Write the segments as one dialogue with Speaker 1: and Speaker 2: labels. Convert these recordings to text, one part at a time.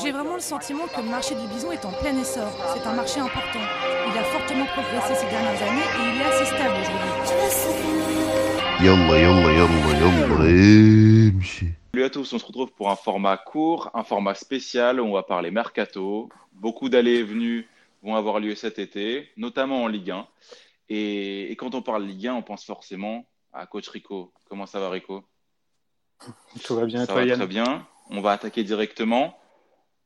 Speaker 1: J'ai vraiment le sentiment que le marché du bison est en plein essor. C'est un marché important. Il a fortement progressé ces dernières années et il est assez stable
Speaker 2: aujourd'hui. Salut à tous, on se retrouve pour un format court, un format spécial où on va parler mercato. Beaucoup d'allées et venues vont avoir lieu cet été, notamment en Ligue 1. Et, quand on parle Ligue 1, on pense forcément à Coach Rico. Comment ça va Rico?
Speaker 3: Tout va bien,
Speaker 2: ça va très bien. On va attaquer directement.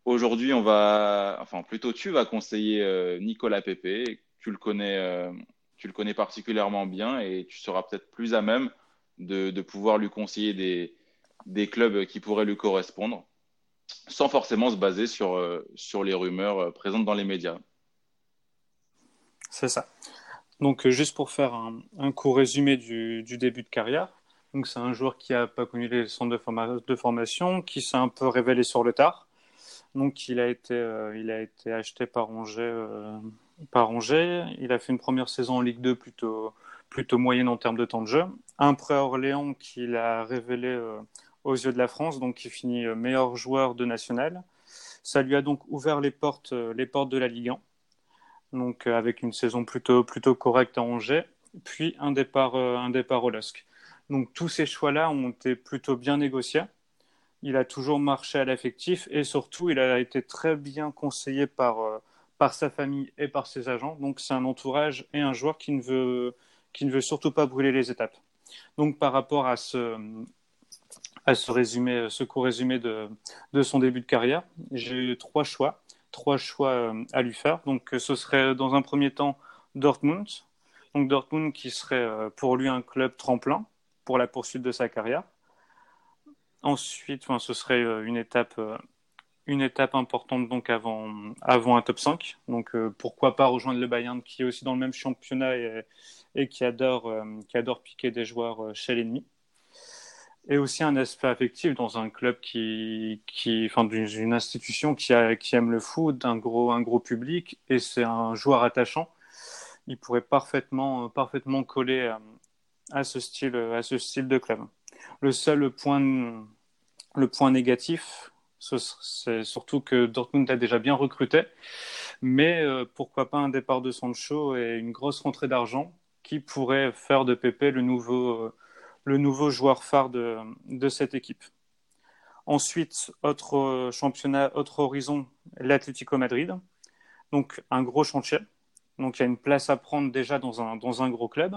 Speaker 2: Aujourd'hui, on va, enfin plutôt tu vas conseiller euh, Nicolas Pepe. Tu le connais, euh, tu le connais particulièrement bien et tu seras peut-être plus à même de, pouvoir lui conseiller des, clubs qui pourraient lui correspondre, sans forcément se baser sur, euh, sur les rumeurs présentes dans les médias.
Speaker 3: C'est ça. Donc, juste pour faire un, un court résumé du, début de carrière. Donc, c'est un joueur qui n'a pas connu les centres de formation, qui s'est un peu révélé sur le tard donc il a été, euh, il a été acheté par Angers, euh, par. Il a fait une première saison en Ligue 2 plutôt, plutôt moyenne en termes de temps de jeu. Un prêt à Orléans qu'il a révélé euh, aux yeux de la France, donc il finit meilleur joueur de national. Ça lui a donc ouvert les portes, les portes de la Ligue 1, donc avec une saison plutôt, plutôt correcte à Angers, puis un départ, un départ au LOSC. Donc tous ces choix-là ont été plutôt bien négociés il a toujours marché à l'affectif et surtout, il a été très bien conseillé par, euh, par sa famille et par ses agents. Donc, c'est un entourage et un joueur qui ne, veut, qui ne veut surtout pas brûler les étapes. Donc, par rapport à ce, à ce, résumé, ce court résumé de, de son début de carrière, j'ai eu trois choix, trois choix euh, à lui faire. Donc, ce serait dans un premier temps Dortmund. Donc, Dortmund qui serait euh, pour lui un club tremplin pour la poursuite de sa carrière. Ensuite, enfin, ce serait euh, une étape, euh, une étape importante donc avant, avant un top 5. Donc euh, pourquoi pas rejoindre le Bayern qui est aussi dans le même championnat et, qui, adore, qui adore piquer des joueurs chez l'ennemi. Et aussi un aspect affectif dans un club qui, qui enfin, d'une institution qui, a, qui aime le foot, un gros, un gros public, et c'est un joueur attachant. Il pourrait parfaitement, parfaitement coller à ce style, à ce style de club. Le seul point, le point négatif, c'est surtout que Dortmund a déjà bien recruté, mais euh, pourquoi pas un départ de Sancho et une grosse rentrée d'argent qui pourrait faire de Pepe le nouveau, euh, joueur phare de, cette équipe. Ensuite, autre euh, championnat, autre horizon, l'Atlético Madrid. Donc un gros chantier. Donc il y a une place à prendre déjà dans un, gros club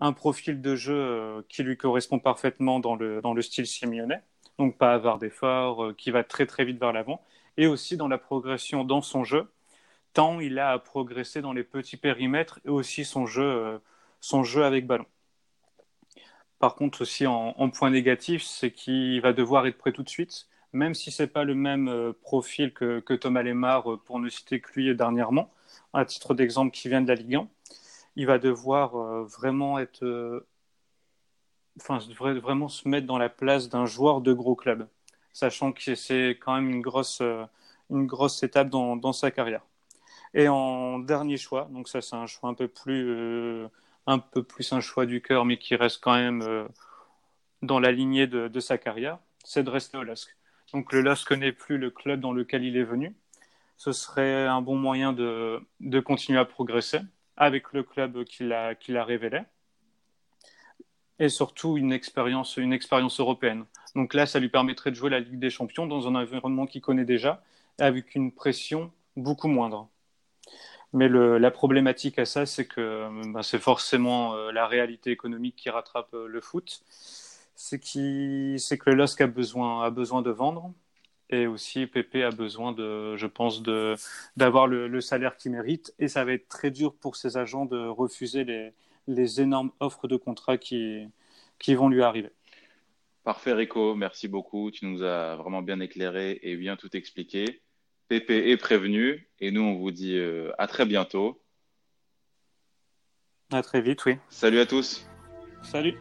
Speaker 3: un profil de jeu qui lui correspond parfaitement dans le, style Simeone, donc pas avoir d'effort, euh, qui va très très vite vers l'avant, et aussi dans la progression dans son jeu, tant il a à progresser dans les petits périmètres et aussi son jeu, euh, son jeu avec ballon. Par contre, aussi en, point négatif, c'est qu'il va devoir être prêt tout de suite, même si ce n'est pas le même profil que, que Thomas Lemar, pour ne citer que lui dernièrement, à titre d'exemple qui vient de la Ligue 1 il va devoir euh, vraiment être, euh, enfin, vraiment se mettre dans la place d'un joueur de gros club, sachant que c'est quand même une grosse, euh, une grosse étape dans, sa carrière. Et en dernier choix, donc ça c'est un choix un peu plus, un peu plus un choix du cœur, mais qui reste quand même dans la lignée de, sa carrière, c'est de rester au LOSC. Donc le LOSC n'est plus le club dans lequel il est venu. Ce serait un bon moyen de, de continuer à progresser avec le club qu'il a, a révélé et surtout une expérience, une expérience européenne. Donc là, ça lui permettrait de jouer la Ligue des Champions dans un environnement qu'il connaît déjà, avec une pression beaucoup moindre. Mais le, la problématique à ça, c'est que ben, c'est forcément euh, la réalité économique qui rattrape euh, le foot. C'est que le LOSC a besoin, a besoin de vendre. Et aussi, Pépé a besoin, de, je pense, d'avoir le, salaire qu'il mérite. Et ça va être très dur pour ses agents de refuser les, les énormes offres de contrat qui, qui vont lui arriver.
Speaker 2: Parfait, Rico. Merci beaucoup. Tu nous as vraiment bien éclairé et bien tout expliqué. Pépé est prévenu. Et nous, on vous dit euh, à très bientôt.
Speaker 3: À très vite, oui.
Speaker 2: Salut à tous.
Speaker 3: Salut.